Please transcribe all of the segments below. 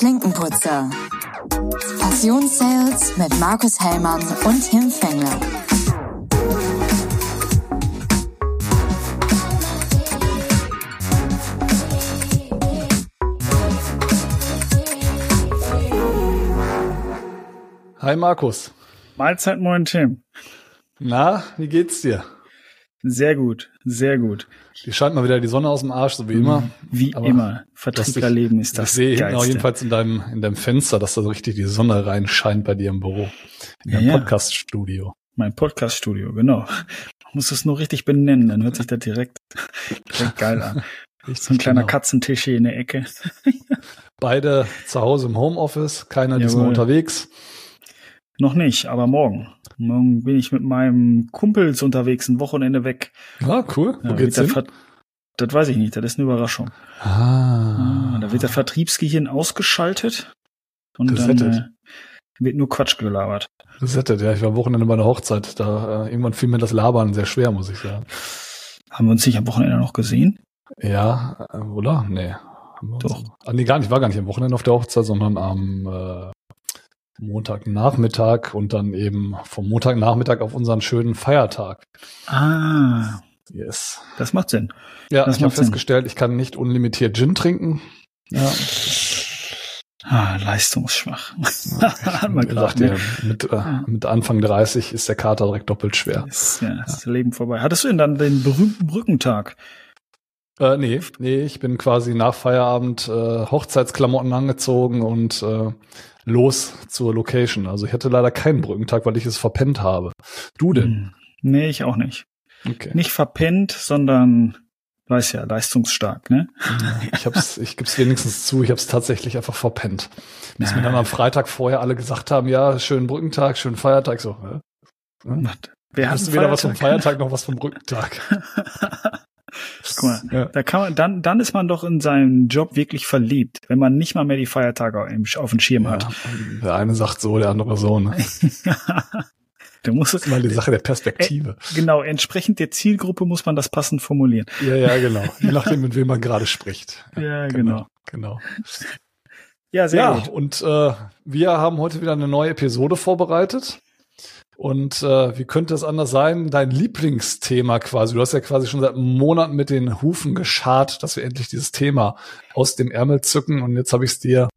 Klinkenputzer. Passionssales mit Markus Hellmann und Tim Fengler. Hi Markus. Mahlzeit, moin Tim. Na, wie geht's dir? Sehr gut, sehr gut. Die scheint mal wieder die Sonne aus dem Arsch, so wie immer. Wie Aber immer. Vertrieblerleben ist das Ich sehe Geilste. auch jedenfalls in deinem, in deinem Fenster, dass da so richtig die Sonne reinscheint bei dir im Büro. In deinem ja. Podcast-Studio. Mein Podcast-Studio, genau. Man muss es nur richtig benennen, dann hört sich das direkt, direkt geil an. So ein kleiner Genau. Katzentisch hier in der Ecke. Beide zu Hause im Homeoffice, keiner diesmal Jawohl. unterwegs. Noch nicht, aber morgen. Morgen bin ich mit meinem Kumpels unterwegs, ein Wochenende weg. Ah, cool. Wo Ja, geht's hin? Das weiß ich nicht, das ist eine Überraschung. Ah, Ah, da wird der Vertriebsgehirn ausgeschaltet und dann Gesettet. äh, wird nur Quatsch gelabert. gesettet. Ja, ich war am Wochenende bei einer Hochzeit. Da äh, irgendwann fiel mir das Labern sehr schwer, muss ich sagen. Haben wir uns nicht am Wochenende noch gesehen? Ja, äh, oder? Nee. Doch. Ah, nee, gar nicht. Ich war gar nicht am Wochenende auf der Hochzeit, sondern am äh, Montagnachmittag und dann eben vom Montagnachmittag auf unseren schönen Feiertag. Ah, Yes. das macht Sinn. Ja, Das ich habe festgestellt, ich kann nicht unlimitiert Gin trinken. Ja, Ah, leistungsschwach. Hat man gesagt, ne? ja, mit, äh, mit Anfang 30 ist der Kater direkt doppelt schwer. Ist, ja, ist das Leben vorbei. Hattest du denn dann den berühmten Brückentag? Äh, nee, nee, ich bin quasi nach Feierabend äh, Hochzeitsklamotten angezogen und äh, los zur Location. Also ich hatte leider keinen Brückentag, weil ich es verpennt habe. Du denn? Hm. Nee, ich auch nicht. Okay. Nicht verpennt, sondern, weiß ja, leistungsstark, ne? Ich hab's, ich gebe es wenigstens zu, ich habe es tatsächlich einfach verpennt. Bis mir Ja. dann am Freitag vorher alle gesagt haben, ja, schönen Brückentag, schönen Feiertag. So? Hm? Wer hat du weder was vom? Feiertag noch was vom Brückentag? Guck mal, Ja. da kann man, dann, dann ist man doch in seinem Job wirklich verliebt, wenn man nicht mal mehr die Feiertage auf dem Schirm hat. Ja, der eine sagt so, der andere so. Ne? du musst Das ist mal die Sache der Perspektive. genau, entsprechend der Zielgruppe muss man das passend formulieren. Ja, ja, genau. Je nachdem, mit wem man gerade spricht. Ja, genau. Genau. Ja, sehr ja, gut. und äh, wir haben heute wieder eine neue Episode vorbereitet. Und äh, wie könnte es anders sein? Dein Lieblingsthema quasi. Du hast ja quasi schon seit Monaten mit den Hufen geschart, dass wir endlich dieses Thema aus dem Ärmel zücken. Und jetzt habe ich es dir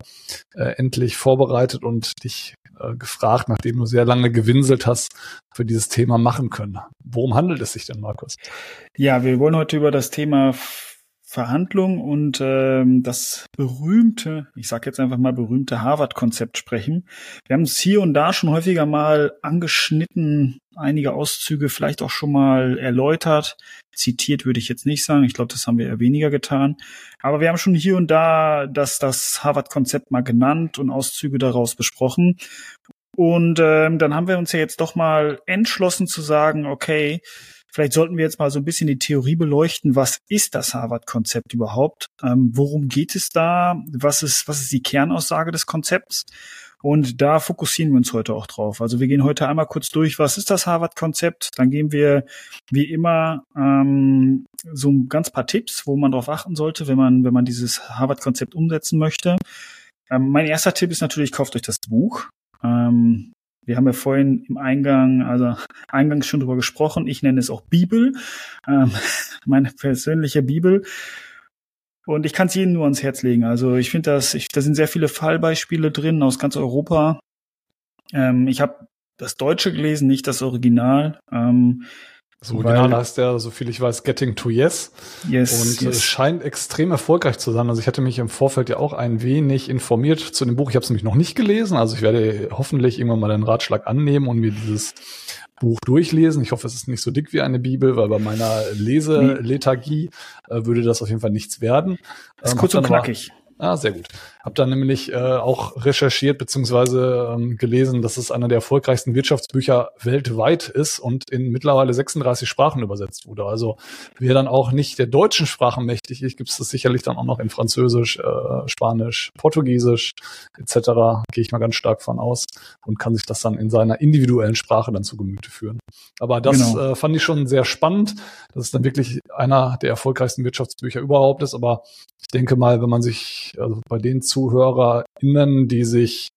äh, endlich vorbereitet und dich äh, gefragt, nachdem du sehr lange gewinselt hast, für dieses Thema machen können. Worum handelt es sich denn, Markus? Ja, wir wollen heute über das Thema Verhandlung und ähm, das berühmte, ich sage jetzt einfach mal berühmte Harvard-Konzept sprechen. Wir haben es hier und da schon häufiger mal angeschnitten, einige Auszüge vielleicht auch schon mal erläutert. Zitiert würde ich jetzt nicht sagen, ich glaube, das haben wir eher weniger getan. Aber wir haben schon hier und da das, das Harvard-Konzept mal genannt und Auszüge daraus besprochen. Und ähm, dann haben wir uns ja jetzt doch mal entschlossen zu sagen, okay, Vielleicht sollten wir jetzt mal so ein bisschen die Theorie beleuchten. Was ist das Harvard-Konzept überhaupt? Ähm, worum geht es da? Was ist, was ist die Kernaussage des Konzepts? Und da fokussieren wir uns heute auch drauf. Also wir gehen heute einmal kurz durch, was ist das Harvard-Konzept? Dann geben wir wie immer ähm, so ein ganz paar Tipps, wo man darauf achten sollte, wenn man, wenn man dieses Harvard-Konzept umsetzen möchte. Ähm, mein erster Tipp ist natürlich, kauft euch das Buch. Ähm, wir haben ja vorhin im Eingang, also eingangs schon drüber gesprochen. Ich nenne es auch Bibel, ähm, meine persönliche Bibel. Und ich kann es jedem nur ans Herz legen. Also ich finde das, ich, da sind sehr viele Fallbeispiele drin aus ganz Europa. Ähm, ich habe das Deutsche gelesen, nicht das Original. Ähm, Das Original Weil- heißt ja, so viel ich weiß, Getting to Yes. yes, Und äh, es yes. scheint extrem erfolgreich zu sein. Also ich hatte mich im Vorfeld ja auch ein wenig informiert zu dem Buch. Ich habe es nämlich noch nicht gelesen. Also ich werde hoffentlich irgendwann mal den Ratschlag annehmen und mir dieses Buch durchlesen. Ich hoffe, es ist nicht so dick wie eine Bibel, weil bei meiner Leselethargie äh, würde das auf jeden Fall nichts werden. ist Ähm, kurz und knackig. Ah, sehr gut. Hab dann nämlich äh, auch recherchiert beziehungsweise ähm, gelesen, dass es einer der erfolgreichsten Wirtschaftsbücher weltweit ist und in mittlerweile 36 Sprachen übersetzt wurde. Also wer dann auch nicht der deutschen Sprache mächtig ist, gibt es das sicherlich dann auch noch in Französisch, äh, Spanisch, Portugiesisch etc. Gehe ich mal ganz stark von aus und kann sich das dann in seiner individuellen Sprache dann zu Gemüte führen. Aber das Genau. äh, fand ich schon sehr spannend, dass es dann wirklich einer der erfolgreichsten Wirtschaftsbücher überhaupt ist. Aber ich denke mal, wenn man sich ich, also bei den ZuhörerInnen, die sich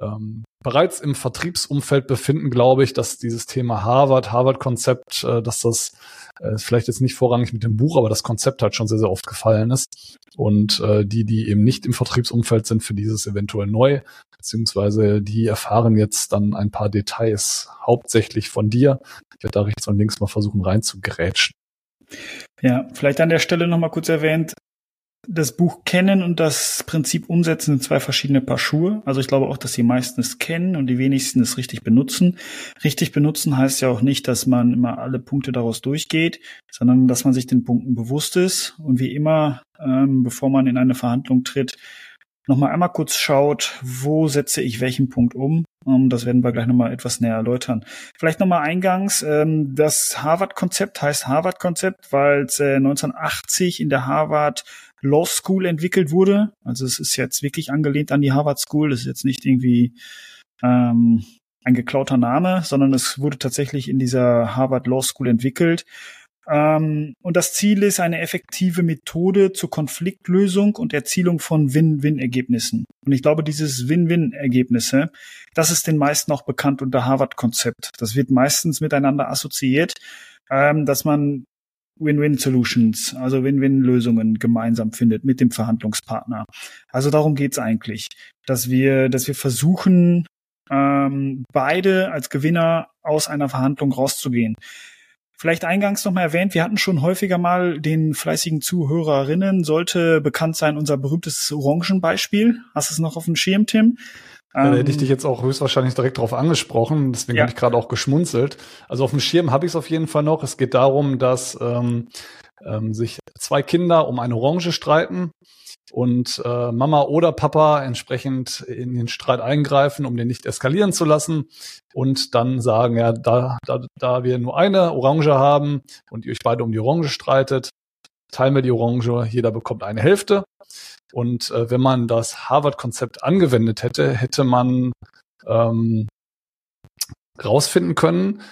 ähm, bereits im Vertriebsumfeld befinden, glaube ich, dass dieses Thema Harvard, Harvard-Konzept, äh, dass das äh, vielleicht jetzt nicht vorrangig mit dem Buch, aber das Konzept halt schon sehr, sehr oft gefallen ist. Und äh, die, die eben nicht im Vertriebsumfeld sind, für dieses eventuell neu, beziehungsweise die erfahren jetzt dann ein paar Details hauptsächlich von dir. Ich werde da rechts und links mal versuchen reinzugrätschen. Ja, vielleicht an der Stelle nochmal kurz erwähnt, das Buch kennen und das Prinzip umsetzen sind zwei verschiedene Paar Schuhe. Also ich glaube auch, dass die meisten es kennen und die wenigsten es richtig benutzen. Richtig benutzen heißt ja auch nicht, dass man immer alle Punkte daraus durchgeht, sondern dass man sich den Punkten bewusst ist und wie immer, ähm, bevor man in eine Verhandlung tritt, nochmal einmal kurz schaut, wo setze ich welchen Punkt um. Um, das werden wir gleich nochmal etwas näher erläutern. Vielleicht nochmal eingangs, ähm, das Harvard-Konzept heißt Harvard-Konzept, weil es äh, 1980 in der Harvard Law School entwickelt wurde. Also es ist jetzt wirklich angelehnt an die Harvard School. Das ist jetzt nicht irgendwie ähm, ein geklauter Name, sondern es wurde tatsächlich in dieser Harvard Law School entwickelt. Ähm, und das Ziel ist eine effektive Methode zur Konfliktlösung und Erzielung von Win-Win-Ergebnissen. Und ich glaube, dieses Win-Win-Ergebnisse, das ist den meisten auch bekannt unter Harvard-Konzept. Das wird meistens miteinander assoziiert, ähm, dass man Win-Win-Solutions, also Win-Win-Lösungen gemeinsam findet mit dem Verhandlungspartner. Also darum geht's eigentlich, dass wir, dass wir versuchen, ähm, beide als Gewinner aus einer Verhandlung rauszugehen. Vielleicht eingangs noch mal erwähnt, wir hatten schon häufiger mal den fleißigen Zuhörerinnen, sollte bekannt sein unser berühmtes Orangenbeispiel. Hast du es noch auf dem Schirm, Tim? Ja, da hätte ich dich jetzt auch höchstwahrscheinlich direkt darauf angesprochen, deswegen ja. habe ich gerade auch geschmunzelt. Also auf dem Schirm habe ich es auf jeden Fall noch. Es geht darum, dass ähm, ähm, sich zwei Kinder um eine Orange streiten und äh, Mama oder Papa entsprechend in den Streit eingreifen, um den nicht eskalieren zu lassen und dann sagen, ja, da, da, da wir nur eine Orange haben und ihr euch beide um die Orange streitet, teilen wir die Orange, jeder bekommt eine Hälfte. Und äh, wenn man das Harvard-Konzept angewendet hätte, hätte man ähm, rausfinden können,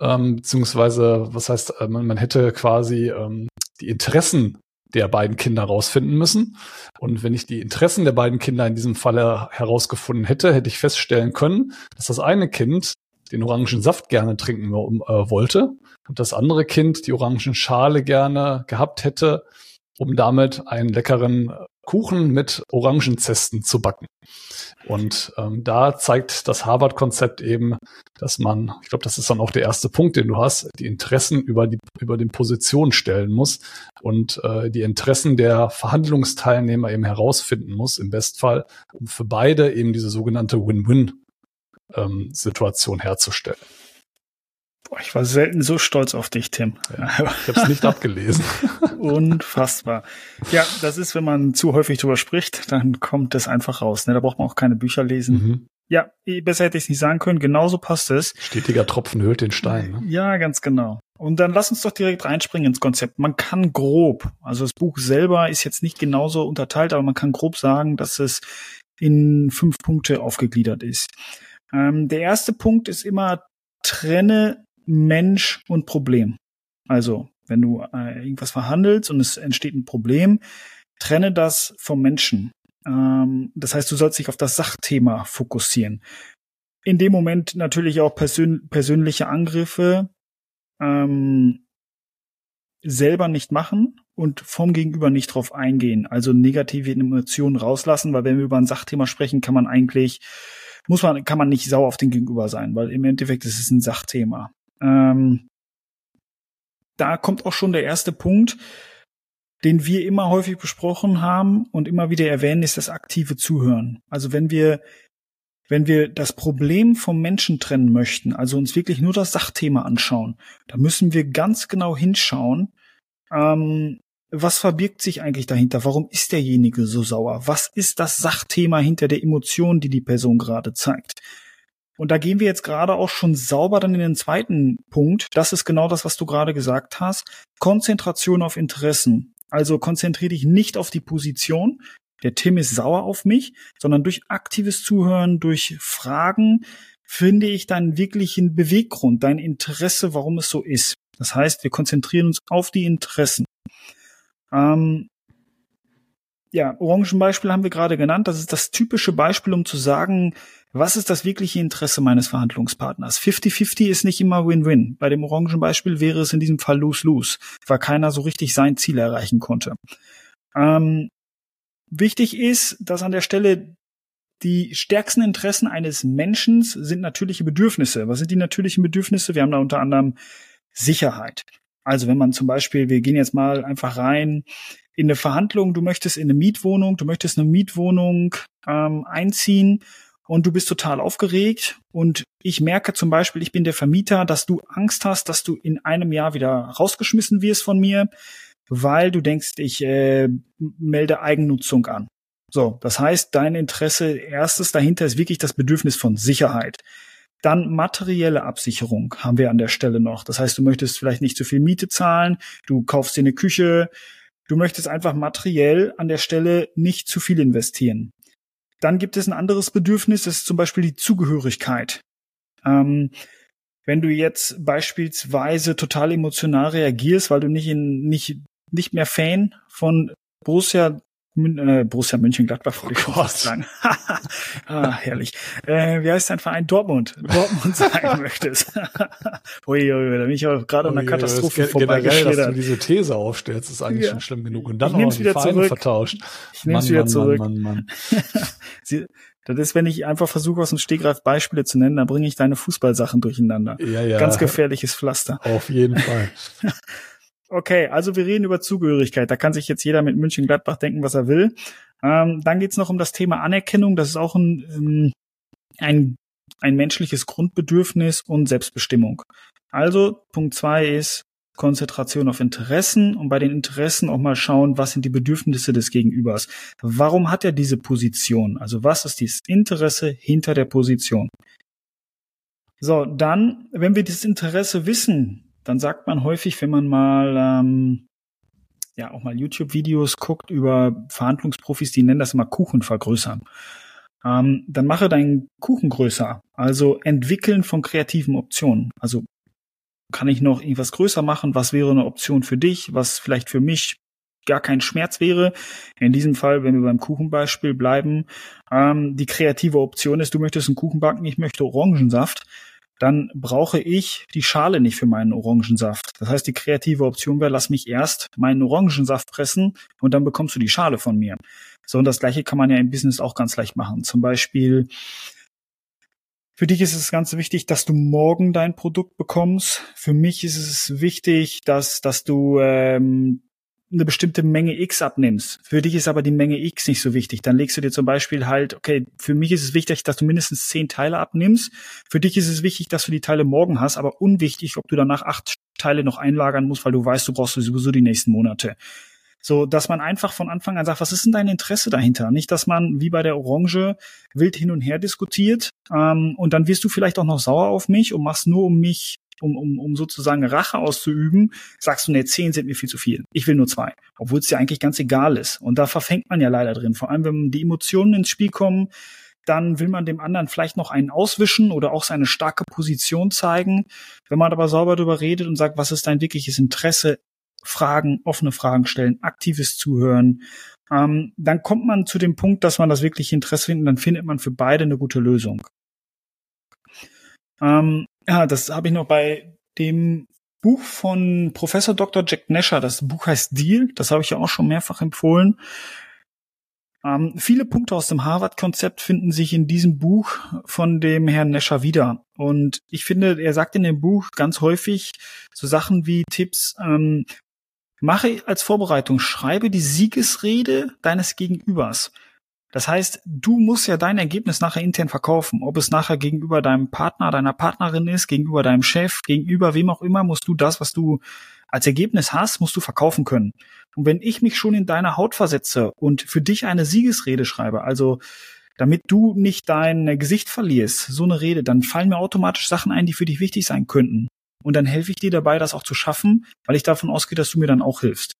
ähm, beziehungsweise, was heißt, äh, man, man hätte quasi ähm, die Interessen der beiden Kinder rausfinden müssen. Und wenn ich die Interessen der beiden Kinder in diesem Falle herausgefunden hätte, hätte ich feststellen können, dass das eine Kind den orangen Saft gerne trinken äh, wollte und das andere Kind die orangen Schale gerne gehabt hätte, um damit einen leckeren Kuchen mit Orangenzesten zu backen. Und ähm, da zeigt das Harvard-Konzept eben, dass man, ich glaube, das ist dann auch der erste Punkt, den du hast, die Interessen über die über den Position stellen muss und äh, die Interessen der Verhandlungsteilnehmer eben herausfinden muss, im Bestfall, um für beide eben diese sogenannte Win-Win-Situation ähm, herzustellen. Boah, ich war selten so stolz auf dich, Tim. Ja, ich habe es nicht abgelesen. Unfassbar. Ja, das ist, wenn man zu häufig drüber spricht, dann kommt das einfach raus. Ne? Da braucht man auch keine Bücher lesen. Mhm. Ja, besser hätte ich es nicht sagen können. Genauso passt es. Stetiger Tropfen höhlt den Stein. Ne? Ja, ganz genau. Und dann lass uns doch direkt reinspringen ins Konzept. Man kann grob, also das Buch selber ist jetzt nicht genauso unterteilt, aber man kann grob sagen, dass es in fünf Punkte aufgegliedert ist. Ähm, der erste Punkt ist immer, trenne Mensch und Problem. Also, wenn du äh, irgendwas verhandelst und es entsteht ein Problem, trenne das vom Menschen. Ähm, das heißt, du sollst dich auf das Sachthema fokussieren. In dem Moment natürlich auch persön persönliche Angriffe ähm, selber nicht machen und vom Gegenüber nicht drauf eingehen. Also negative Emotionen rauslassen, weil wenn wir über ein Sachthema sprechen, kann man eigentlich, muss man, kann man nicht sauer auf den Gegenüber sein, weil im Endeffekt ist es ein Sachthema. Ähm, da kommt auch schon der erste Punkt, den wir immer häufig besprochen haben und immer wieder erwähnen, ist das aktive Zuhören. Also wenn wir wenn wir das Problem vom Menschen trennen möchten, also uns wirklich nur das Sachthema anschauen, da müssen wir ganz genau hinschauen, ähm, was verbirgt sich eigentlich dahinter? Warum ist derjenige so sauer? Was ist das Sachthema hinter der Emotion, die die Person gerade zeigt? Und da gehen wir jetzt gerade auch schon sauber dann in den zweiten Punkt. Das ist genau das, was du gerade gesagt hast. Konzentration auf Interessen. Also konzentriere dich nicht auf die Position. Der Tim ist sauer auf mich, sondern durch aktives Zuhören, durch Fragen finde ich deinen wirklichen Beweggrund, dein Interesse, warum es so ist. Das heißt, wir konzentrieren uns auf die Interessen. Ähm, ja, Orangenbeispiel haben wir gerade genannt. Das ist das typische Beispiel, um zu sagen, was ist das wirkliche Interesse meines Verhandlungspartners? 50-50 ist nicht immer Win-Win. Bei dem Orangenbeispiel wäre es in diesem Fall Lose-Lose, weil keiner so richtig sein Ziel erreichen konnte. Ähm, wichtig ist, dass an der Stelle die stärksten Interessen eines Menschen sind natürliche Bedürfnisse. Was sind die natürlichen Bedürfnisse? Wir haben da unter anderem Sicherheit. Also wenn man zum Beispiel, wir gehen jetzt mal einfach rein in eine Verhandlung, du möchtest in eine Mietwohnung, du möchtest eine Mietwohnung ähm, einziehen und du bist total aufgeregt und ich merke zum Beispiel, ich bin der Vermieter, dass du Angst hast, dass du in einem Jahr wieder rausgeschmissen wirst von mir, weil du denkst, ich äh, melde Eigennutzung an. So, das heißt, dein Interesse erstes dahinter ist wirklich das Bedürfnis von Sicherheit. Dann materielle Absicherung haben wir an der Stelle noch. Das heißt, du möchtest vielleicht nicht zu viel Miete zahlen, du kaufst dir eine Küche, du möchtest einfach materiell an der Stelle nicht zu viel investieren. Dann gibt es ein anderes Bedürfnis, das ist zum Beispiel die Zugehörigkeit. Ähm, wenn du jetzt beispielsweise total emotional reagierst, weil du nicht in, nicht, nicht mehr Fan von Borussia äh, Borussia Mönchengladbach oh sagen. ah, herrlich. Äh, wie heißt dein Verein? Dortmund. Dortmund sein möchtest. ui, ui, da bin ich auch gerade an der Katastrophe vorbeigeschlittert. dass du diese These aufstellst, ist eigentlich ja. schon schlimm genug. Und dann ich noch die Vereine zurück. vertauscht. Ich nehme es wieder Mann, zurück. Mann, Mann, Sie, das ist, wenn ich einfach versuche, aus dem Stegreif Beispiele zu nennen, dann bringe ich deine Fußballsachen durcheinander. Ja, ja. Ganz gefährliches Pflaster. Auf jeden Fall. Okay, also wir reden über Zugehörigkeit. Da kann sich jetzt jeder mit München-Gladbach denken, was er will. Ähm, dann geht's noch um das Thema Anerkennung. Das ist auch ein, ähm, ein, ein menschliches Grundbedürfnis und Selbstbestimmung. Also Punkt zwei ist Konzentration auf Interessen und bei den Interessen auch mal schauen, was sind die Bedürfnisse des Gegenübers. Warum hat er diese Position? Also was ist dieses Interesse hinter der Position? So, dann, wenn wir dieses Interesse wissen, dann sagt man häufig, wenn man mal ähm, ja auch mal YouTube-Videos guckt über Verhandlungsprofis, die nennen das immer Kuchen vergrößern. Ähm, dann mache deinen Kuchen größer. Also entwickeln von kreativen Optionen. Also kann ich noch irgendwas größer machen? Was wäre eine Option für dich? Was vielleicht für mich gar kein Schmerz wäre. In diesem Fall, wenn wir beim Kuchenbeispiel bleiben, ähm, die kreative Option ist, du möchtest einen Kuchen backen, ich möchte Orangensaft dann brauche ich die Schale nicht für meinen Orangensaft. Das heißt, die kreative Option wäre, lass mich erst meinen Orangensaft pressen und dann bekommst du die Schale von mir. So, und das gleiche kann man ja im Business auch ganz leicht machen. Zum Beispiel, für dich ist es ganz wichtig, dass du morgen dein Produkt bekommst. Für mich ist es wichtig, dass, dass du ähm, eine bestimmte Menge X abnimmst. Für dich ist aber die Menge X nicht so wichtig. Dann legst du dir zum Beispiel halt, okay, für mich ist es wichtig, dass du mindestens zehn Teile abnimmst. Für dich ist es wichtig, dass du die Teile morgen hast, aber unwichtig, ob du danach acht Teile noch einlagern musst, weil du weißt, du brauchst sowieso die nächsten Monate. So, dass man einfach von Anfang an sagt, was ist denn dein Interesse dahinter? Nicht, dass man wie bei der Orange wild hin und her diskutiert ähm, und dann wirst du vielleicht auch noch sauer auf mich und machst nur, um mich um, um, um sozusagen Rache auszuüben, sagst du, nee, zehn sind mir viel zu viel. Ich will nur zwei. Obwohl es dir eigentlich ganz egal ist. Und da verfängt man ja leider drin. Vor allem, wenn die Emotionen ins Spiel kommen, dann will man dem anderen vielleicht noch einen auswischen oder auch seine starke Position zeigen. Wenn man aber sauber darüber redet und sagt, was ist dein wirkliches Interesse, Fragen, offene Fragen stellen, aktives Zuhören, ähm, dann kommt man zu dem Punkt, dass man das wirkliche Interesse findet, dann findet man für beide eine gute Lösung. Ähm, ja, das habe ich noch bei dem Buch von Professor Dr. Jack Nasher. Das Buch heißt Deal. Das habe ich ja auch schon mehrfach empfohlen. Ähm, viele Punkte aus dem Harvard-Konzept finden sich in diesem Buch von dem Herrn Nasher wieder. Und ich finde, er sagt in dem Buch ganz häufig so Sachen wie Tipps, ähm, mache als Vorbereitung, schreibe die Siegesrede deines Gegenübers. Das heißt, du musst ja dein Ergebnis nachher intern verkaufen. Ob es nachher gegenüber deinem Partner, deiner Partnerin ist, gegenüber deinem Chef, gegenüber wem auch immer, musst du das, was du als Ergebnis hast, musst du verkaufen können. Und wenn ich mich schon in deine Haut versetze und für dich eine Siegesrede schreibe, also damit du nicht dein Gesicht verlierst, so eine Rede, dann fallen mir automatisch Sachen ein, die für dich wichtig sein könnten. Und dann helfe ich dir dabei, das auch zu schaffen, weil ich davon ausgehe, dass du mir dann auch hilfst.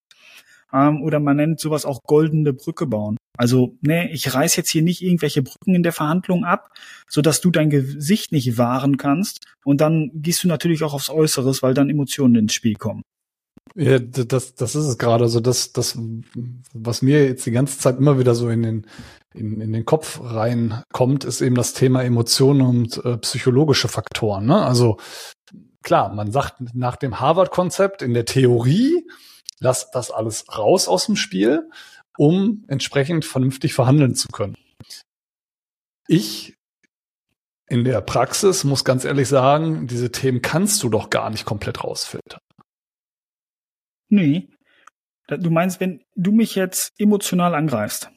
Ähm, oder man nennt sowas auch goldene Brücke bauen. Also, ne, ich reiß jetzt hier nicht irgendwelche Brücken in der Verhandlung ab, so dass du dein Gesicht nicht wahren kannst. Und dann gehst du natürlich auch aufs Äußeres, weil dann Emotionen ins Spiel kommen. Ja, das, das ist es gerade. Also das, das, was mir jetzt die ganze Zeit immer wieder so in den, in, in den Kopf reinkommt, ist eben das Thema Emotionen und äh, psychologische Faktoren. Ne? Also klar, man sagt nach dem Harvard-Konzept in der Theorie, lass das alles raus aus dem Spiel, um entsprechend vernünftig verhandeln zu können. Ich in der Praxis muss ganz ehrlich sagen, diese Themen kannst du doch gar nicht komplett rausfiltern. Nee. Du meinst, wenn du mich jetzt emotional angreifst.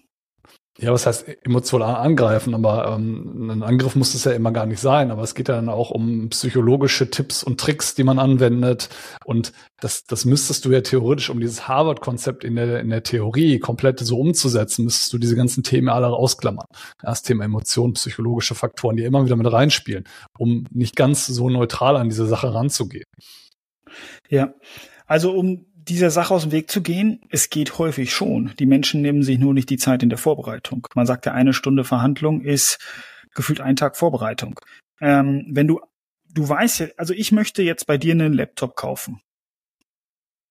Ja, was heißt emotional angreifen? Aber ähm, ein Angriff muss es ja immer gar nicht sein. Aber es geht ja dann auch um psychologische Tipps und Tricks, die man anwendet. Und das, das müsstest du ja theoretisch, um dieses Harvard-Konzept in der, in der Theorie komplett so umzusetzen, müsstest du diese ganzen Themen alle ausklammern. Das Thema Emotionen, psychologische Faktoren, die immer wieder mit reinspielen, um nicht ganz so neutral an diese Sache ranzugehen. Ja, also um dieser Sache aus dem Weg zu gehen? Es geht häufig schon. Die Menschen nehmen sich nur nicht die Zeit in der Vorbereitung. Man sagt ja, eine Stunde Verhandlung ist gefühlt ein Tag Vorbereitung. Ähm, wenn du, du weißt ja, also ich möchte jetzt bei dir einen Laptop kaufen.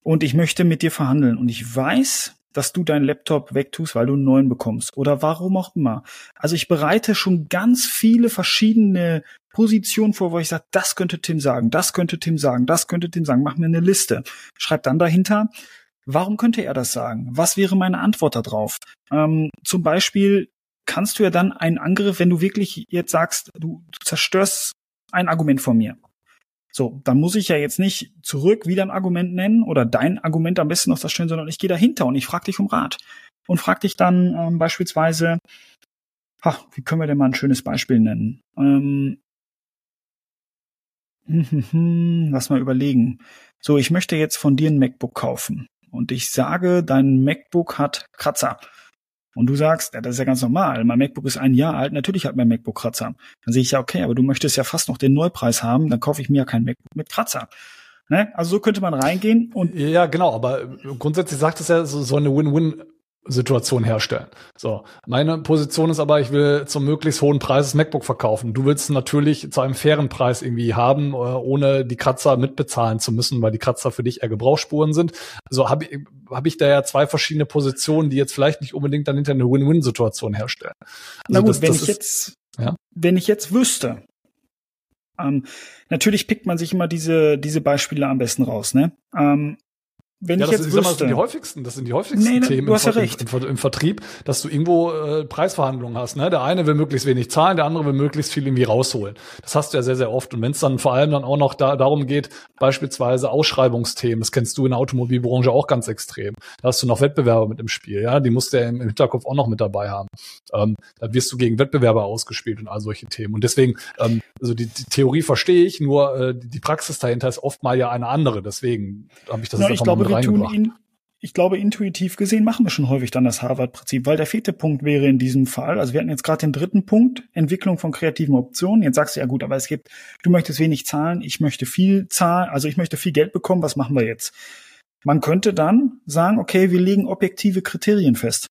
Und ich möchte mit dir verhandeln. Und ich weiß, dass du deinen Laptop wegtust, weil du einen neuen bekommst oder warum auch immer. Also ich bereite schon ganz viele verschiedene Positionen vor, wo ich sage, das könnte Tim sagen, das könnte Tim sagen, das könnte Tim sagen. Mach mir eine Liste. Schreib dann dahinter, warum könnte er das sagen? Was wäre meine Antwort darauf? Ähm, zum Beispiel kannst du ja dann einen Angriff, wenn du wirklich jetzt sagst, du, du zerstörst ein Argument von mir. So, dann muss ich ja jetzt nicht zurück wieder ein Argument nennen oder dein Argument am besten noch das schön, sondern ich gehe dahinter und ich frage dich um Rat und frage dich dann ähm, beispielsweise, ha, wie können wir denn mal ein schönes Beispiel nennen? Ähm, lass mal überlegen. So, ich möchte jetzt von dir ein MacBook kaufen und ich sage, dein MacBook hat Kratzer und du sagst, ja, das ist ja ganz normal, mein MacBook ist ein Jahr alt, natürlich hat mein MacBook Kratzer. Dann sehe ich ja, okay, aber du möchtest ja fast noch den Neupreis haben, dann kaufe ich mir ja kein MacBook mit Kratzer. Ne? Also so könnte man reingehen und. Ja, genau, aber grundsätzlich sagt es ja, so, so eine Win-Win Situation herstellen. So, meine Position ist aber, ich will zum möglichst hohen Preis das MacBook verkaufen. Du willst natürlich zu einem fairen Preis irgendwie haben, äh, ohne die Kratzer mitbezahlen zu müssen, weil die Kratzer für dich eher Gebrauchsspuren sind. Also habe ich, hab ich da ja zwei verschiedene Positionen, die jetzt vielleicht nicht unbedingt dann hinter eine Win-Win-Situation herstellen. Also Na gut, das, wenn das ich ist, jetzt, ja? wenn ich jetzt wüsste, ähm, natürlich pickt man sich immer diese, diese Beispiele am besten raus, ne? Ähm, wenn ja, ich jetzt ist, wüsste, das sind die häufigsten, das sind die häufigsten nee, Themen du hast im, ja recht. Im, im, Vertrieb, dass du irgendwo äh, Preisverhandlungen hast. Ne? Der eine will möglichst wenig zahlen, der andere will möglichst viel irgendwie rausholen. Das hast du ja sehr, sehr oft. Und wenn es dann vor allem dann auch noch da, darum geht, beispielsweise Ausschreibungsthemen, das kennst du in der Automobilbranche auch ganz extrem. Da hast du noch Wettbewerber mit im Spiel, ja, die musst du ja im, Hinterkopf auch noch mit dabei haben. Ähm, da wirst du gegen Wettbewerber ausgespielt und all solche Themen. Und deswegen, ähm, also die, die Theorie verstehe ich, nur äh, die Praxis dahinter ist oft mal ja eine andere. Deswegen habe ich das Na, jetzt einfach mal reingebracht ich glaube, intuitiv gesehen machen wir schon häufig dann das Harvard-Prinzip, weil der vierte Punkt wäre in diesem Fall, also wir hatten jetzt gerade den dritten Punkt, Entwicklung von kreativen Optionen. Jetzt sagst du ja gut, aber es gibt, du möchtest wenig zahlen, ich möchte viel zahlen, also ich möchte viel Geld bekommen, was machen wir jetzt? Man könnte dann sagen, okay, wir legen objektive Kriterien fest.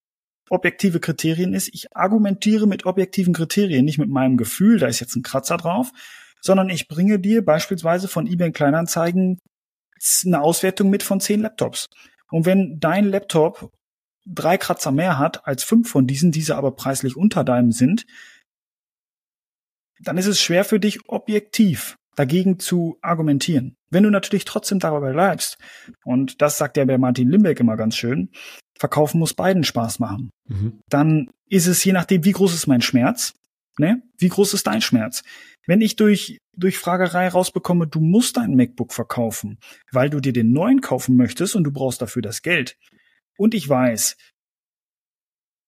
Objektive Kriterien ist, ich argumentiere mit objektiven Kriterien, nicht mit meinem Gefühl, da ist jetzt ein Kratzer drauf, sondern ich bringe dir beispielsweise von eBay Kleinanzeigen eine Auswertung mit von zehn Laptops. Und wenn dein Laptop drei Kratzer mehr hat als fünf von diesen, diese aber preislich unter deinem sind, dann ist es schwer für dich objektiv dagegen zu argumentieren. Wenn du natürlich trotzdem dabei bleibst, und das sagt ja bei Martin Limbeck immer ganz schön, verkaufen muss beiden Spaß machen. Mhm. Dann ist es je nachdem, wie groß ist mein Schmerz, ne? Wie groß ist dein Schmerz? Wenn ich durch, durch Fragerei rausbekomme, du musst dein MacBook verkaufen, weil du dir den neuen kaufen möchtest und du brauchst dafür das Geld. Und ich weiß,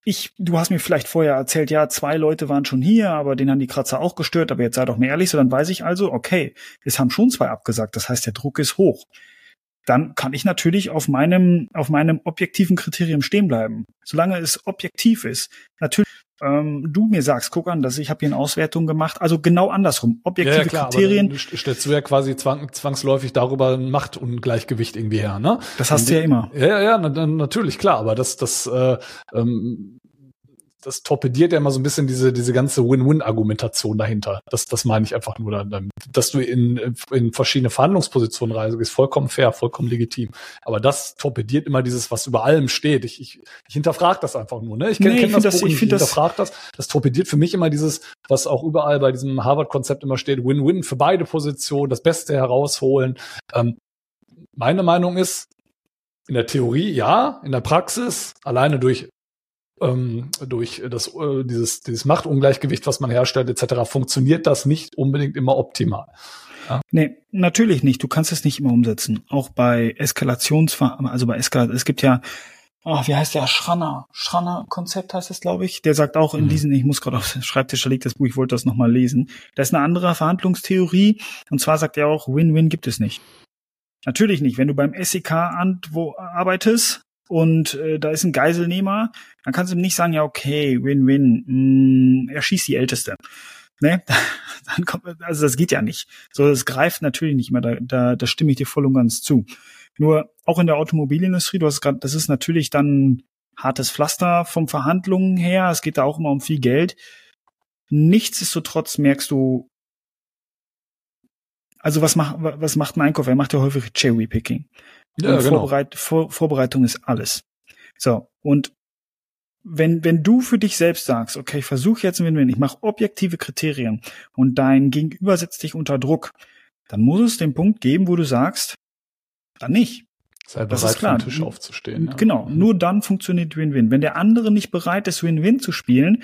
ich, du hast mir vielleicht vorher erzählt, ja, zwei Leute waren schon hier, aber den haben die Kratzer auch gestört, aber jetzt sei doch mir ehrlich, so dann weiß ich also, okay, es haben schon zwei abgesagt, das heißt, der Druck ist hoch. Dann kann ich natürlich auf meinem, auf meinem objektiven Kriterium stehen bleiben. Solange es objektiv ist. Natürlich ähm, du mir sagst, guck an, dass ich habe hier eine Auswertung gemacht. Also genau andersrum. Objektive ja, ja, klar, Kriterien. stellst du ja quasi zwang, zwangsläufig darüber ein Machtungleichgewicht irgendwie her, ne? Das hast Und, du ja immer. Ja, ja, na, natürlich, klar, aber das, das, äh, ähm, das torpediert ja immer so ein bisschen diese, diese ganze Win-Win-Argumentation dahinter. Das, das meine ich einfach nur dann, dass du in, in verschiedene Verhandlungspositionen reist, ist vollkommen fair, vollkommen legitim. Aber das torpediert immer dieses, was über allem steht. Ich, ich, ich hinterfrage das einfach nur, ne? Ich kenne Nee, kenn das, das- ich ich hinterfrage das. Das torpediert für mich immer dieses, was auch überall bei diesem Harvard-Konzept immer steht, Win-Win für beide Positionen, das Beste herausholen. Ähm, meine Meinung ist, in der Theorie ja, in der Praxis alleine durch ähm, durch das äh, dieses dieses Machtungleichgewicht, was man herstellt etc. funktioniert das nicht unbedingt immer optimal. Nee, natürlich nicht. Du kannst es nicht immer umsetzen. Auch bei Eskalationsver, also bei Eskalat, es gibt ja, ah, wie heißt der? Schranner. Schranner-Konzept heißt es, glaube ich. Der sagt auch in Mhm. diesen, ich muss gerade auf den Schreibtisch, da liegt das Buch, ich wollte das nochmal lesen. Da ist eine andere Verhandlungstheorie. Und zwar sagt er auch, Win-Win gibt es nicht. Natürlich nicht. Wenn du beim SEK wo arbeitest und äh, da ist ein Geiselnehmer, dann kannst du ihm nicht sagen, ja, okay, Win-Win, mh, er schießt die Älteste. Ne? Dann kommt, also das geht ja nicht. So, das greift natürlich nicht mehr, da, da, da stimme ich dir voll und ganz zu. Nur auch in der Automobilindustrie, du hast gerade, das ist natürlich dann hartes Pflaster vom Verhandlungen her, es geht da auch immer um viel Geld. Nichtsdestotrotz merkst du, also was macht, was macht ein Einkäufer? Er macht ja häufig Cherry-Picking. Ja, und genau. Vorbereit Vor Vorbereitung ist alles. So, und wenn, wenn du für dich selbst sagst, okay, ich versuche jetzt ein Win-Win, ich mache objektive Kriterien und dein Gegenüber setzt dich unter Druck, dann muss es den Punkt geben, wo du sagst, dann nicht. Sei das bereit, ist klar. vom Tisch aufzustehen. Ja. Genau, Mhm. nur dann funktioniert Win-Win. Wenn der andere nicht bereit ist, Win-Win zu spielen,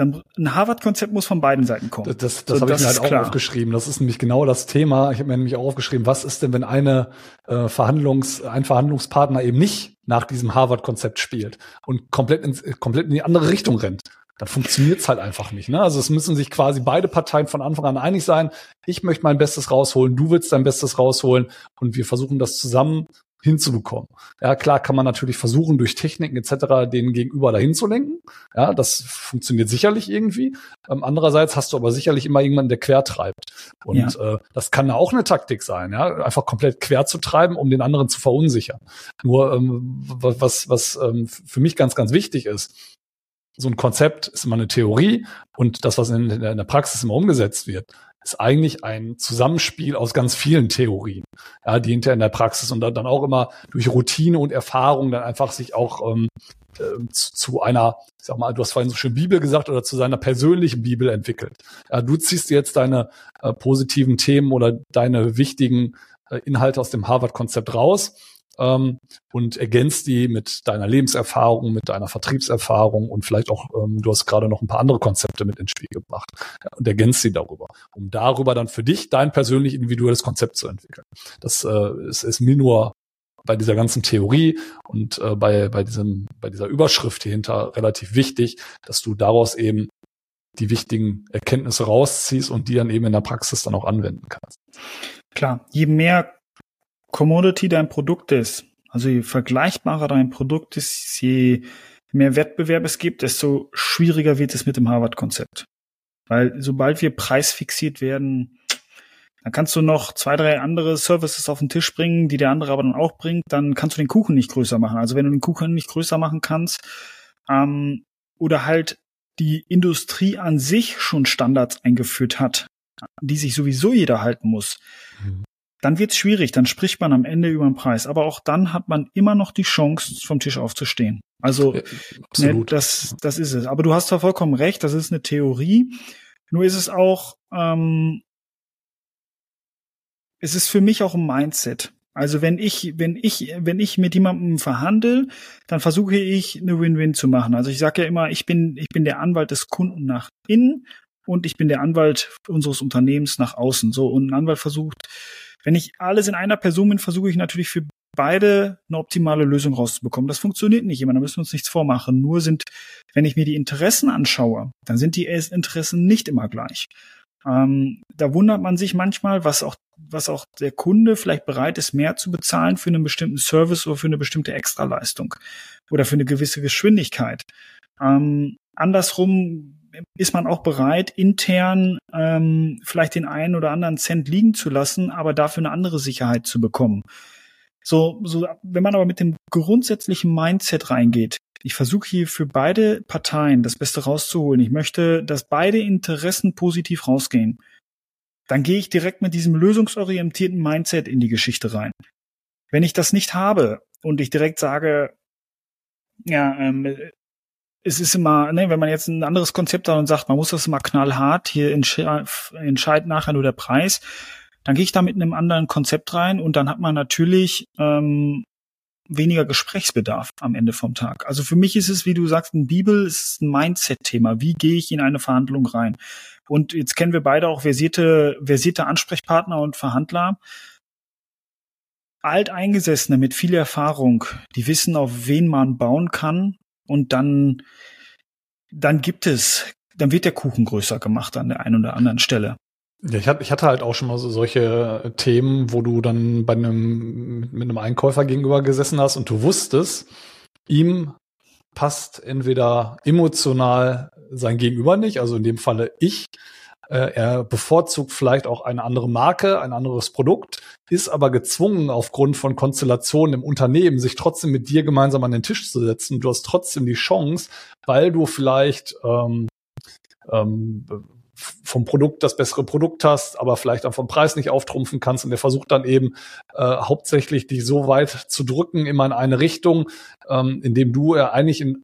dann ein Harvard-Konzept muss von beiden Seiten kommen. Das, das, das So, habe ich mir halt auch klar. aufgeschrieben. Das ist nämlich genau das Thema. Ich habe mir nämlich auch aufgeschrieben, was ist denn, wenn eine äh, Verhandlungs, ein Verhandlungspartner eben nicht nach diesem Harvard-Konzept spielt und komplett, ins, komplett in die andere Richtung rennt? Dann funktioniert's halt einfach nicht. Ne? Also es müssen sich quasi beide Parteien von Anfang an einig sein. Ich möchte mein Bestes rausholen, du willst dein Bestes rausholen und wir versuchen das zusammen hinzubekommen. Ja, klar kann man natürlich versuchen, durch Techniken etc. den Gegenüber dahin zu lenken. Ja, das funktioniert sicherlich irgendwie. Ähm, andererseits hast du aber sicherlich immer jemanden, der quer treibt. Und äh, das kann ja auch eine Taktik sein, ja, einfach komplett quer zu treiben, um den anderen zu verunsichern. Nur ähm, was, was ähm, für mich ganz, ganz wichtig ist, so ein Konzept ist immer eine Theorie und das, was in, in der Praxis immer umgesetzt wird, ist eigentlich ein Zusammenspiel aus ganz vielen Theorien, ja, die hinter in der Praxis und dann auch immer durch Routine und Erfahrung dann einfach sich auch ähm, äh, zu, einer, sag mal, du hast vorhin so schön Bibel gesagt oder zu seiner persönlichen Bibel entwickelt. Ja, du ziehst jetzt deine äh, positiven Themen oder deine wichtigen äh, Inhalte aus dem Harvard-Konzept raus ähm, und ergänzt die mit deiner Lebenserfahrung, mit deiner Vertriebserfahrung und vielleicht auch, ähm, du hast gerade noch ein paar andere Konzepte mit ins Spiel gebracht ja, und ergänzt sie darüber, um darüber dann für dich dein persönlich individuelles Konzept zu entwickeln. Das äh, ist, ist mir nur bei dieser ganzen Theorie und äh, bei, bei, diesem, bei dieser Überschrift hierhinter relativ wichtig, dass du daraus eben die wichtigen Erkenntnisse rausziehst und die dann eben in der Praxis dann auch anwenden kannst. Klar, je mehr Commodity dein Produkt ist, also je vergleichbarer dein Produkt ist, je mehr Wettbewerb es gibt, desto schwieriger wird es mit dem Harvard-Konzept. Weil sobald wir preisfixiert werden, dann kannst du noch zwei, drei andere Services auf den Tisch bringen, die der andere aber dann auch bringt, dann kannst du den Kuchen nicht größer machen. Also wenn du den Kuchen nicht größer machen kannst, ähm, oder halt die Industrie an sich schon Standards eingeführt hat, die sich sowieso jeder halten muss, Mhm. Dann wird's schwierig, dann spricht man am Ende über den Preis. Aber auch dann hat man immer noch die Chance, vom Tisch aufzustehen. Also Ja, ne, absolut. das, das ist es. Aber du hast zwar vollkommen recht, das ist eine Theorie. Nur ist es auch, ähm, es ist für mich auch ein Mindset. Also wenn ich, wenn ich, wenn ich mit jemandem verhandle, dann versuche ich eine Win-Win zu machen. Also ich sage ja immer, ich bin, ich bin der Anwalt des Kunden nach innen und ich bin der Anwalt unseres Unternehmens nach außen. So und ein Anwalt versucht, wenn ich alles in einer Person bin, versuche ich natürlich für beide eine optimale Lösung rauszubekommen. Das funktioniert nicht immer, da müssen wir uns nichts vormachen. Nur sind, wenn ich mir die Interessen anschaue, dann sind die Interessen nicht immer gleich. Ähm, da wundert man sich manchmal, was auch, was auch der Kunde vielleicht bereit ist, mehr zu bezahlen für einen bestimmten Service oder für eine bestimmte Extraleistung oder für eine gewisse Geschwindigkeit. Ähm, andersrum ist man auch bereit, intern ähm, vielleicht den einen oder anderen Cent liegen zu lassen, aber dafür eine andere Sicherheit zu bekommen. So, so, wenn man aber mit dem grundsätzlichen Mindset reingeht, Ich versuche hier für beide Parteien das Beste rauszuholen. Ich möchte, dass beide Interessen positiv rausgehen. Dann gehe ich direkt mit diesem lösungsorientierten Mindset in die Geschichte rein. Wenn ich das nicht habe und ich direkt sage, ja, ähm, es ist immer, ne, wenn man jetzt ein anderes Konzept hat und sagt, man muss das immer knallhart, hier entsche entscheidet nachher nur der Preis, dann gehe ich da mit einem anderen Konzept rein und dann hat man natürlich ähm, weniger Gesprächsbedarf am Ende vom Tag. Also für mich ist es, wie du sagst, ein Bibel ist ein Mindset-Thema. Wie gehe ich in eine Verhandlung rein? Und jetzt kennen wir beide auch versierte, versierte Ansprechpartner und Verhandler. Alteingesessene mit viel Erfahrung, die wissen, auf wen man bauen kann. Und dann, dann gibt es, dann wird der Kuchen größer gemacht an der einen oder anderen Stelle. Ja, ich hatte, ich hatte halt auch schon mal so solche Themen, wo du dann bei einem, mit einem Einkäufer gegenüber gesessen hast und du wusstest, ihm passt entweder emotional sein Gegenüber nicht, also in dem Falle ich, äh, er bevorzugt vielleicht auch eine andere Marke, ein anderes Produkt, ist aber gezwungen, aufgrund von Konstellationen im Unternehmen, sich trotzdem mit dir gemeinsam an den Tisch zu setzen. Du hast trotzdem die Chance, weil du vielleicht ähm, ähm, vom Produkt das bessere Produkt hast, aber vielleicht auch vom Preis nicht auftrumpfen kannst und der versucht dann eben äh, hauptsächlich dich so weit zu drücken immer in eine Richtung, ähm, in dem du ja eigentlich in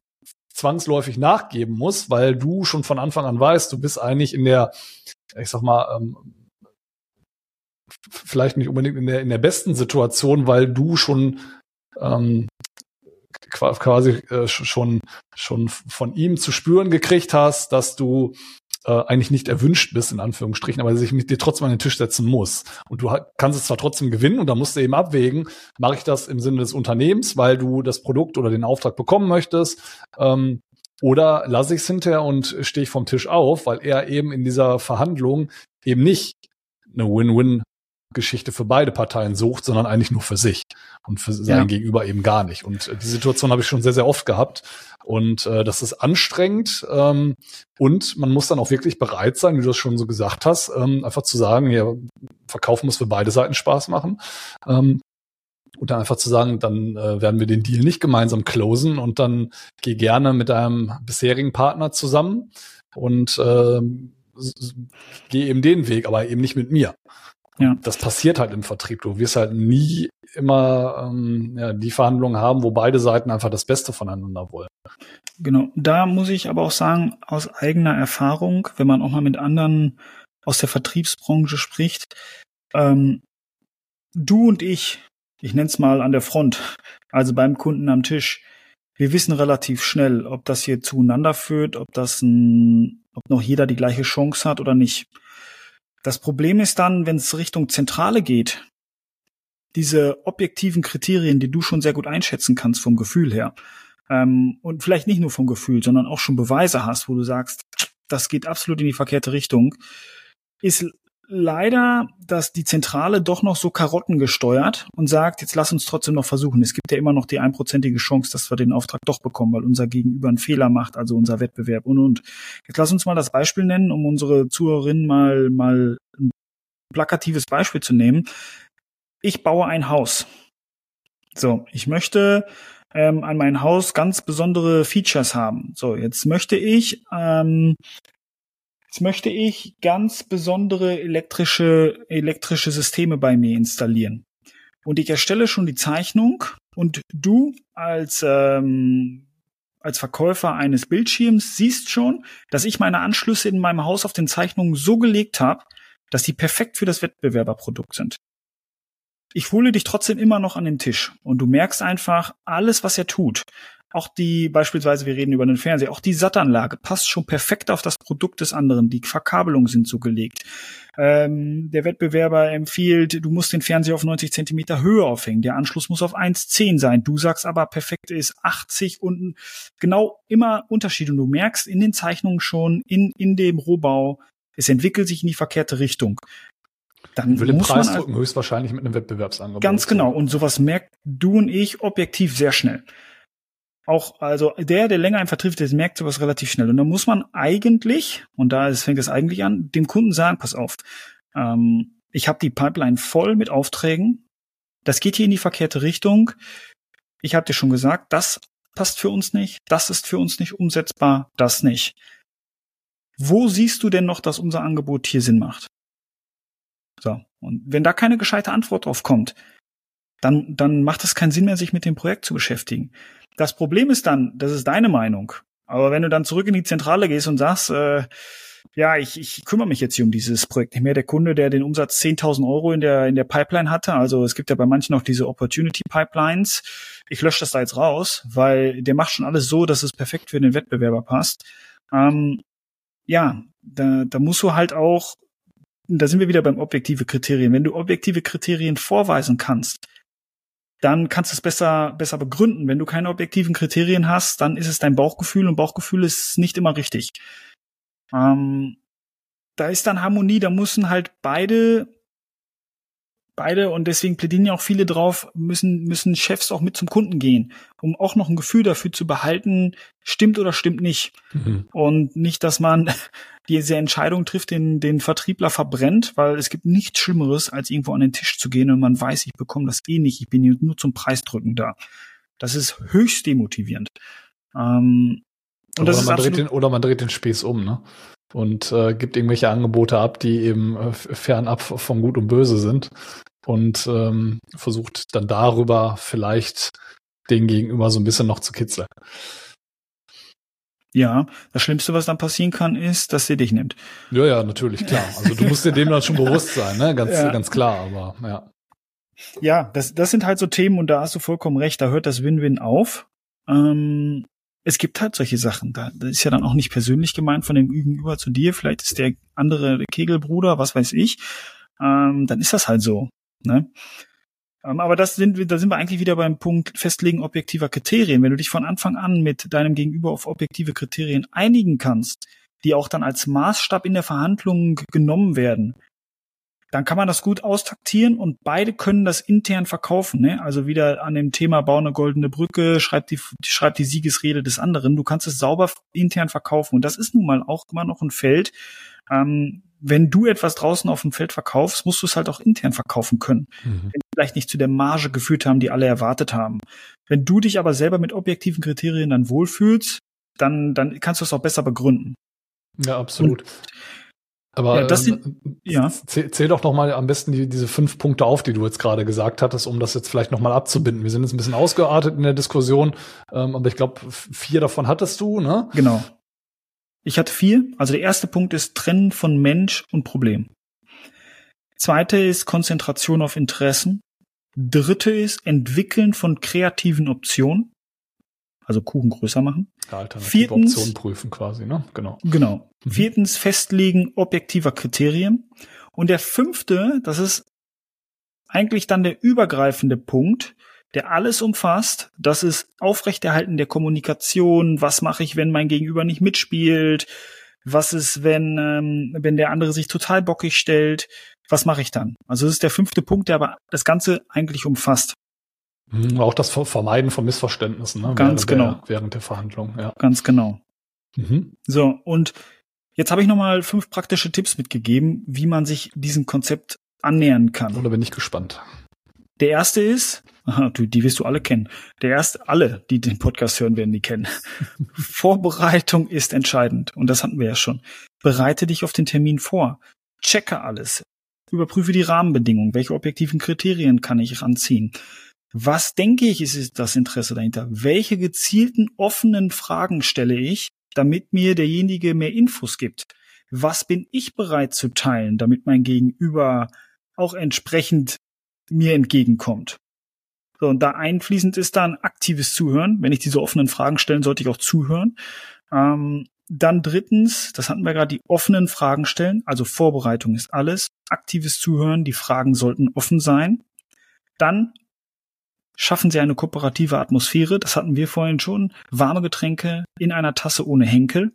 zwangsläufig nachgeben musst, weil du schon von Anfang an weißt, du bist eigentlich in der, ich sag mal, ähm, vielleicht nicht unbedingt in der in der besten Situation, weil du schon ähm, quasi äh, schon schon von ihm zu spüren gekriegt hast, dass du äh, eigentlich nicht erwünscht bist, in Anführungsstrichen, aber sich mit dir trotzdem an den Tisch setzen muss. Und du kannst es zwar trotzdem gewinnen und da musst du eben abwägen, mache ich das im Sinne des Unternehmens, weil du das Produkt oder den Auftrag bekommen möchtest, ähm, oder lasse ich es hinterher und stehe ich vom Tisch auf, weil er eben in dieser Verhandlung eben nicht eine Win-Win Geschichte für beide Parteien sucht, sondern eigentlich nur für sich und für sein ja. Gegenüber eben gar nicht. Und äh, die Situation habe ich schon sehr, sehr oft gehabt. Und äh, das ist anstrengend. Ähm, und man muss dann auch wirklich bereit sein, wie du das schon so gesagt hast, ähm, einfach zu sagen, ja, Verkauf muss für beide Seiten Spaß machen. Ähm, und dann einfach zu sagen, dann äh, werden wir den Deal nicht gemeinsam closen und dann geh gerne mit deinem bisherigen Partner zusammen und äh, geh eben den Weg, aber eben nicht mit mir. Ja. Das passiert halt im Vertrieb. Du wirst halt nie immer ähm, ja, die Verhandlungen haben, wo beide Seiten einfach das Beste voneinander wollen. Genau. Da muss ich aber auch sagen, aus eigener Erfahrung, wenn man auch mal mit anderen aus der Vertriebsbranche spricht, ähm, du und ich, ich nenne es mal an der Front, also beim Kunden am Tisch, wir wissen relativ schnell, ob das hier zueinander führt, ob das ein, ob noch jeder die gleiche Chance hat oder nicht. Das Problem ist dann, wenn es Richtung Zentrale geht, diese objektiven Kriterien, die du schon sehr gut einschätzen kannst vom Gefühl her, ähm, und vielleicht nicht nur vom Gefühl, sondern auch schon Beweise hast, wo du sagst, das geht absolut in die verkehrte Richtung, ist leider, dass die Zentrale doch noch so Karotten gesteuert und sagt, jetzt lass uns trotzdem noch versuchen. Es gibt ja immer noch die einprozentige Chance, dass wir den Auftrag doch bekommen, weil unser Gegenüber einen Fehler macht, also unser Wettbewerb und und. Jetzt lass uns mal das Beispiel nennen, um unsere Zuhörerinnen mal, mal ein plakatives Beispiel zu nehmen. Ich baue ein Haus. So, ich möchte ähm, an mein Haus ganz besondere Features haben. So, jetzt möchte ich ähm, Jetzt möchte ich ganz besondere elektrische, elektrische Systeme bei mir installieren. Und ich erstelle schon die Zeichnung und du als, ähm, als Verkäufer eines Bildschirms siehst schon, dass ich meine Anschlüsse in meinem Haus auf den Zeichnungen so gelegt habe, dass die perfekt für das Wettbewerberprodukt sind. Ich hole dich trotzdem immer noch an den Tisch und du merkst einfach, alles, was er tut, auch die, beispielsweise, wir reden über den Fernseher, auch die Sattanlage passt schon perfekt auf das Produkt des anderen. Die Verkabelungen sind so gelegt. Ähm, der Wettbewerber empfiehlt, du musst den Fernseher auf 90 Zentimeter Höhe aufhängen. Der Anschluss muss auf 1,10 sein. Du sagst aber, perfekt ist 80 und genau immer Unterschiede. Und du merkst in den Zeichnungen schon, in, in dem Rohbau, es entwickelt sich in die verkehrte Richtung. Dann will den Preis drücken, höchstwahrscheinlich mit einem Wettbewerbsangebot. Ganz genau. Und sowas merkt du und ich objektiv sehr schnell auch, also der, der länger im Vertrieb ist, merkt sowas relativ schnell. Und da muss man eigentlich, und da fängt es eigentlich an, dem Kunden sagen, pass auf, ähm, ich habe die Pipeline voll mit Aufträgen, das geht hier in die verkehrte Richtung. Ich habe dir schon gesagt, das passt für uns nicht, das ist für uns nicht umsetzbar, das nicht. Wo siehst du denn noch, dass unser Angebot hier Sinn macht? So. Und wenn da keine gescheite Antwort drauf kommt, dann, dann macht es keinen Sinn mehr, sich mit dem Projekt zu beschäftigen. Das Problem ist dann, das ist deine Meinung. Aber wenn du dann zurück in die Zentrale gehst und sagst, äh, ja, ich, ich kümmere mich jetzt hier um dieses Projekt nicht mehr. Der Kunde, der den Umsatz 10.000 Euro in der, in der Pipeline hatte, also es gibt ja bei manchen auch diese Opportunity Pipelines. Ich lösche das da jetzt raus, weil der macht schon alles so, dass es perfekt für den Wettbewerber passt. Ähm, ja, da, da musst du halt auch, da sind wir wieder beim objektive Kriterien. Wenn du objektive Kriterien vorweisen kannst, dann kannst du es besser, besser begründen. Wenn du keine objektiven Kriterien hast, dann ist es dein Bauchgefühl und Bauchgefühl ist nicht immer richtig. Ähm, da ist dann Harmonie, da müssen halt beide, beide, und deswegen plädieren ja auch viele drauf, müssen, müssen Chefs auch mit zum Kunden gehen, um auch noch ein Gefühl dafür zu behalten, stimmt oder stimmt nicht. Mhm. Und nicht, dass man diese Entscheidung trifft, den, den Vertriebler verbrennt, weil es gibt nichts Schlimmeres, als irgendwo an den Tisch zu gehen und man weiß, ich bekomme das eh nicht, ich bin hier nur zum Preisdrücken da. Das ist höchst demotivierend. Ähm, oder, man dreht den, oder man dreht den Spieß um, ne? Und äh, gibt irgendwelche Angebote ab, die eben äh, fernab von Gut und Böse sind. Und ähm, versucht dann darüber vielleicht den Gegenüber so ein bisschen noch zu kitzeln. Ja, das Schlimmste, was dann passieren kann, ist, dass sie dich nimmt. Ja, ja, natürlich, klar. Also du musst dir dem dann schon bewusst sein, ne? Ganz, ja. ganz klar, aber ja. Ja, das, das sind halt so Themen und da hast du vollkommen recht, da hört das Win-Win auf. Ähm, es gibt halt solche Sachen. Da das ist ja dann auch nicht persönlich gemeint von dem Gegenüber zu dir. Vielleicht ist der andere der Kegelbruder, was weiß ich. Ähm, dann ist das halt so. Ne? Ähm, aber das sind, da sind wir eigentlich wieder beim Punkt Festlegen objektiver Kriterien. Wenn du dich von Anfang an mit deinem Gegenüber auf objektive Kriterien einigen kannst, die auch dann als Maßstab in der Verhandlung genommen werden, dann kann man das gut austaktieren und beide können das intern verkaufen. Ne? Also wieder an dem Thema Bau eine goldene Brücke, schreibt die, schreibt die Siegesrede des anderen. Du kannst es sauber intern verkaufen. Und das ist nun mal auch immer noch ein Feld. Ähm, wenn du etwas draußen auf dem Feld verkaufst, musst du es halt auch intern verkaufen können. Mhm. Wenn vielleicht nicht zu der Marge geführt haben, die alle erwartet haben. Wenn du dich aber selber mit objektiven Kriterien dann wohlfühlst, dann, dann kannst du es auch besser begründen. Ja, absolut. Und aber ja, das sind, ähm, ja. Zähl, zähl doch noch mal am besten die, diese fünf Punkte auf, die du jetzt gerade gesagt hattest, um das jetzt vielleicht noch mal abzubinden. Wir sind jetzt ein bisschen ausgeartet in der Diskussion, ähm, aber ich glaube, vier davon hattest du, ne? Genau. Ich hatte vier. Also der erste Punkt ist Trennen von Mensch und Problem. Zweite ist Konzentration auf Interessen. Dritte ist Entwickeln von kreativen Optionen also Kuchen größer machen. Alternative Viertens, Optionen prüfen quasi, ne? Genau. Genau. Mhm. Viertens, festlegen objektiver Kriterien. Und der fünfte, das ist eigentlich dann der übergreifende Punkt, der alles umfasst. Das ist Aufrechterhalten der Kommunikation. Was mache ich, wenn mein Gegenüber nicht mitspielt? Was ist, wenn, ähm, wenn der andere sich total bockig stellt? Was mache ich dann? Also das ist der fünfte Punkt, der aber das Ganze eigentlich umfasst. Mhm, auch das Vermeiden von Missverständnissen. Ne? Ganz während genau. Der, während der Verhandlung, ja. Ganz genau. Mhm. So, und jetzt habe ich nochmal fünf praktische Tipps mitgegeben, wie man sich diesem Konzept annähern kann. Oder bin ich gespannt. Der erste ist, aha, du, die wirst du alle kennen. Der erste, alle, die den Podcast hören, werden die kennen. Vorbereitung ist entscheidend. Und das hatten wir ja schon. Bereite dich auf den Termin vor. Checke alles. Überprüfe die Rahmenbedingungen. Welche objektiven Kriterien kann ich ranziehen? Was denke ich, ist das Interesse dahinter? Welche gezielten offenen Fragen stelle ich, damit mir derjenige mehr Infos gibt? Was bin ich bereit zu teilen, damit mein Gegenüber auch entsprechend mir entgegenkommt? So, und da einfließend ist dann aktives Zuhören. Wenn ich diese offenen Fragen stelle, sollte ich auch zuhören. Ähm, dann drittens, das hatten wir gerade, die offenen Fragen stellen. Also Vorbereitung ist alles. Aktives Zuhören, die Fragen sollten offen sein. Dann schaffen sie eine kooperative Atmosphäre. Das hatten wir vorhin schon. Warme Getränke in einer Tasse ohne Henkel.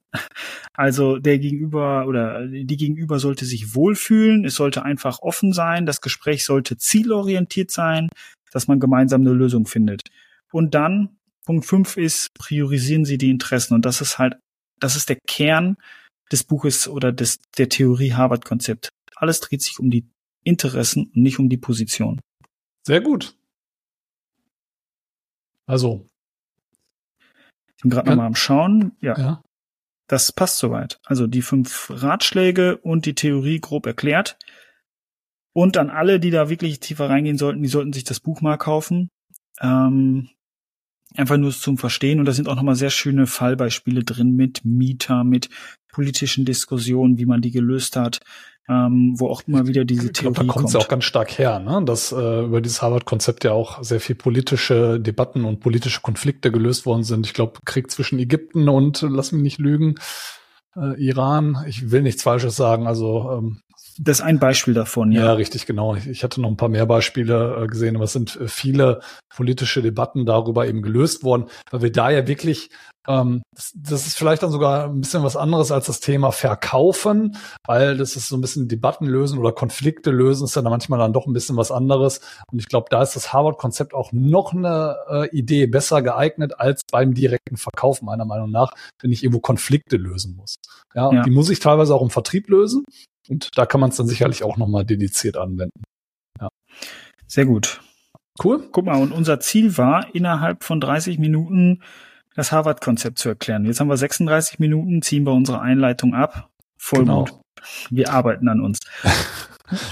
Also der Gegenüber oder die Gegenüber sollte sich wohlfühlen. Es sollte einfach offen sein. Das Gespräch sollte zielorientiert sein, dass man gemeinsam eine Lösung findet. Und dann Punkt fünf ist, priorisieren Sie die Interessen. Und das ist halt, das ist der Kern des Buches oder des, der Theorie Harvard-Konzept. Alles dreht sich um die Interessen und nicht um die Position. Sehr gut. Also, bin gerade nochmal am Schauen. Ja, Ja. das passt soweit. Also die fünf Ratschläge und die Theorie grob erklärt. Und an alle, die da wirklich tiefer reingehen sollten, die sollten sich das Buch mal kaufen. Ähm, einfach nur zum Verstehen. Und da sind auch nochmal sehr schöne Fallbeispiele drin mit Mieter, mit politischen Diskussionen, wie man die gelöst hat, ähm, wo auch immer wieder diese Theorie da kommt kommt. es ja auch ganz stark her, ne? dass äh, über dieses Harvard-Konzept ja auch sehr viel politische Debatten und politische Konflikte gelöst worden sind. Ich glaube, Krieg zwischen Ägypten und, lass mich nicht lügen, äh, Iran. Ich will nichts Falsches sagen. Also ähm, das ist ein Beispiel davon, ja. ja. richtig, genau. Ich, ich hatte noch ein paar mehr Beispiele äh, gesehen, aber es sind äh, viele politische Debatten darüber eben gelöst worden, weil wir da ja wirklich ähm, das, das ist vielleicht dann sogar ein bisschen was anderes als das Thema Verkaufen, weil das ist so ein bisschen Debatten lösen oder Konflikte lösen, ist dann manchmal dann doch ein bisschen was anderes. Und ich glaube, da ist das Harvard-Konzept auch noch eine äh, Idee besser geeignet als beim direkten Verkauf, meiner Meinung nach, wenn ich irgendwo Konflikte lösen muss. Ja, Ja. die muss ich teilweise auch im Vertrieb lösen. Und da kann man es dann sicherlich auch nochmal dediziert anwenden. Sehr gut. Cool. Guck mal, und unser Ziel war, innerhalb von 30 Minuten das Harvard-Konzept zu erklären. Jetzt haben wir 36 Minuten, ziehen wir unsere Einleitung ab. Voll Genau. Wir arbeiten an uns.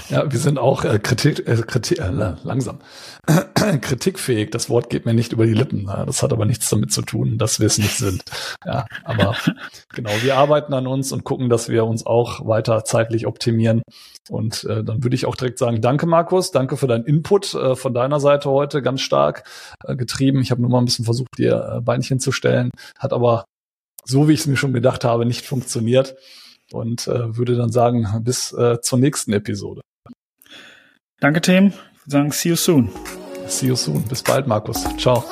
Ja, wir sind auch äh, Kritik, äh, Kritik äh, langsam kritikfähig. Das Wort geht mir nicht über die Lippen. Das hat aber nichts damit zu tun, dass wir es nicht sind. Ja, aber genau, wir arbeiten an uns und gucken, dass wir uns auch weiter zeitlich optimieren. Und äh, dann würde ich auch direkt sagen, danke Markus, danke für deinen Input äh, von deiner Seite heute, ganz stark äh, getrieben. Ich habe nur mal ein bisschen versucht, dir äh, Beinchen zu stellen, hat aber so, wie ich es mir schon gedacht habe, nicht funktioniert. Und äh, würde dann sagen, bis äh, zur nächsten Episode. Danke, Tim. Ich würde sagen, see you soon. See you soon. Bis bald, Markus. Ciao.